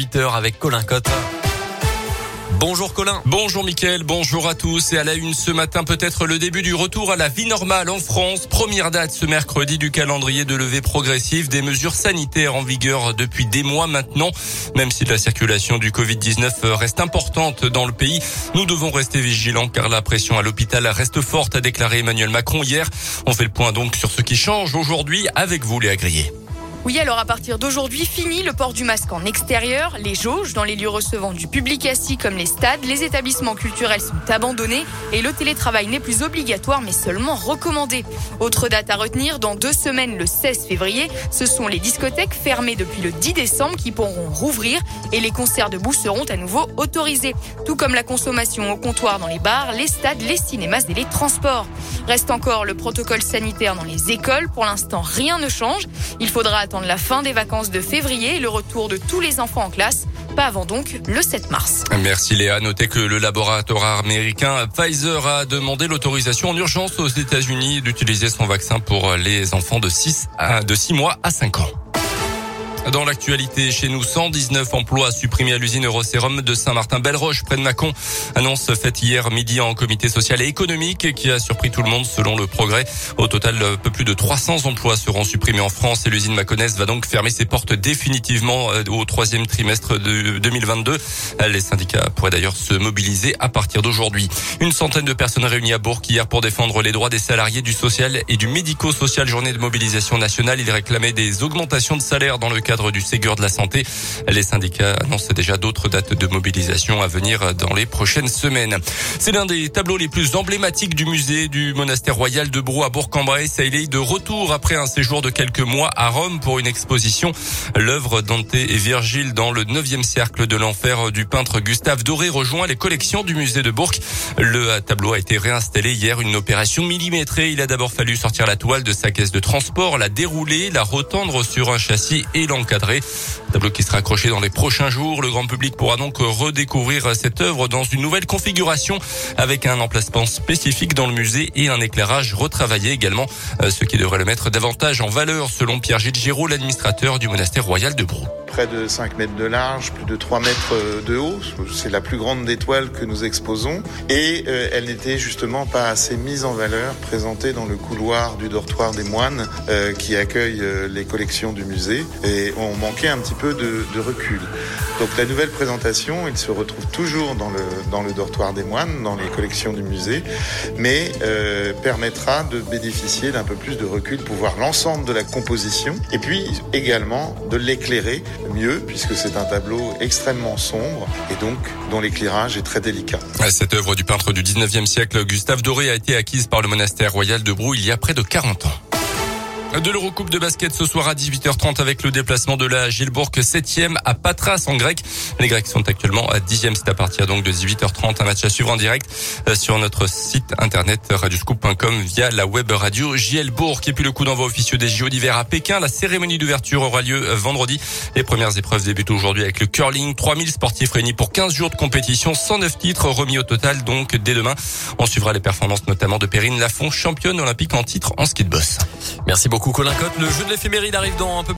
8h avec Colin. Bonjour Colin. Bonjour Mickaël, bonjour à tous. Et à la une ce matin, peut-être le début du retour à la vie normale en France. Première date ce mercredi du calendrier de levée progressive des mesures sanitaires en vigueur depuis des mois maintenant. Même si la circulation du Covid-19 reste importante dans le pays, nous devons rester vigilants car la pression à l'hôpital reste forte, a déclaré Emmanuel Macron hier. On fait le point donc sur ce qui change aujourd'hui avec vous, Léa Grillet. Oui, alors à partir d'aujourd'hui, fini le port du masque en extérieur. Les jauges dans les lieux recevant du public assis comme les stades, les établissements culturels sont abandonnés et le télétravail n'est plus obligatoire mais seulement recommandé. Autre date à retenir, dans deux semaines, le 16 février, ce sont les discothèques fermées depuis le 10 décembre qui pourront rouvrir et les concerts debout seront à nouveau autorisés. Tout comme la consommation au comptoir dans les bars, les stades, les cinémas et les transports. Reste encore le protocole sanitaire dans les écoles. Pour l'instant, rien ne change. Il faudra attendre la fin des vacances de février et le retour de tous les enfants en classe. Pas avant donc le 7 mars. Merci Léa. Notez que le laboratoire américain Pfizer a demandé l'autorisation en urgence aux États-Unis d'utiliser son vaccin pour les enfants de 6 à, de 6 mois à 5 ans. Dans l'actualité, chez nous, 119 emplois supprimés à l'usine Eurosérum de Saint-Martin-Belle-Roche, près de Mâcon. Annonce faite hier midi en comité social et économique qui a surpris tout le monde selon le progrès. Au total, peu plus de 300 emplois seront supprimés en France et l'usine Mâconnaise va donc fermer ses portes définitivement euh, au troisième trimestre de 2022. Les syndicats pourraient d'ailleurs se mobiliser à partir d'aujourd'hui. Une centaine de personnes réunies à Bourg hier pour défendre les droits des salariés du social et du médico-social. Journée de mobilisation nationale. Ils réclamaient des augmentations de salaire dans le cadre du Ségur de la santé. Les syndicats annoncent déjà d'autres dates de mobilisation à venir dans les prochaines semaines. C'est l'un des tableaux les plus emblématiques du musée du monastère royal de Brou à Bourg-en-Bresse. Il est de retour après un séjour de quelques mois à Rome pour une exposition. L'œuvre Dante et Virgile dans le 9e cercle de l'enfer du peintre Gustave Doré rejoint les collections du musée de Bourg. Le tableau a été réinstallé hier, une opération millimétrée. Il a d'abord fallu sortir la toile de sa caisse de transport, la dérouler, la retendre sur un châssis et l'enlever encadré. Tableau qui sera accroché dans les prochains jours. Le grand public pourra donc redécouvrir cette œuvre dans une nouvelle configuration avec un emplacement spécifique dans le musée et un éclairage retravaillé également, euh, ce qui devrait le mettre davantage en valeur selon Pierre-Gilles Giraud, l'administrateur du monastère royal de Brou près de 5 mètres de large, plus de 3 mètres euh, de haut. C'est la plus grande des toiles que nous exposons. Et euh, elle n'était justement pas assez mise en valeur, présentée dans le couloir du dortoir des moines euh, qui accueille les collections du musée. Et on manquait un petit peu de, recul. Donc la nouvelle présentation, il se retrouve toujours dans le, dans le dortoir des moines, dans les collections du musée, mais permettra de bénéficier d'un peu plus de recul pour voir l'ensemble de la composition et puis également de l'éclairer mieux puisque c'est un tableau extrêmement sombre et donc dont l'éclairage est très délicat. Cette œuvre du peintre du 19e siècle, Gustave Doré, a été acquise par le monastère royal de Brou il y a près de 40 ans. De l'Eurocoupe de basket ce soir à 18h30 avec le déplacement de la Gilbourg 7e à Patras en grec. Les Grecs sont actuellement à 10e. C'est à partir donc de 18h30. Un match à suivre en direct euh, sur notre site internet radioscoop.com via la web radio Gielbourg. Et puis le coup d'envoi officieux des JO d'hiver à Pékin. La cérémonie d'ouverture aura lieu euh, vendredi. Les premières épreuves débutent aujourd'hui avec le curling. 3000 sportifs réunis pour 15 jours de compétition. 109 titres remis au total donc dès demain. On suivra les performances notamment de Perrine Lafont, championne olympique en titre en ski de boss. Merci beaucoup. Colin Cotte. Le jeu de l'éphéméride arrive dans un peu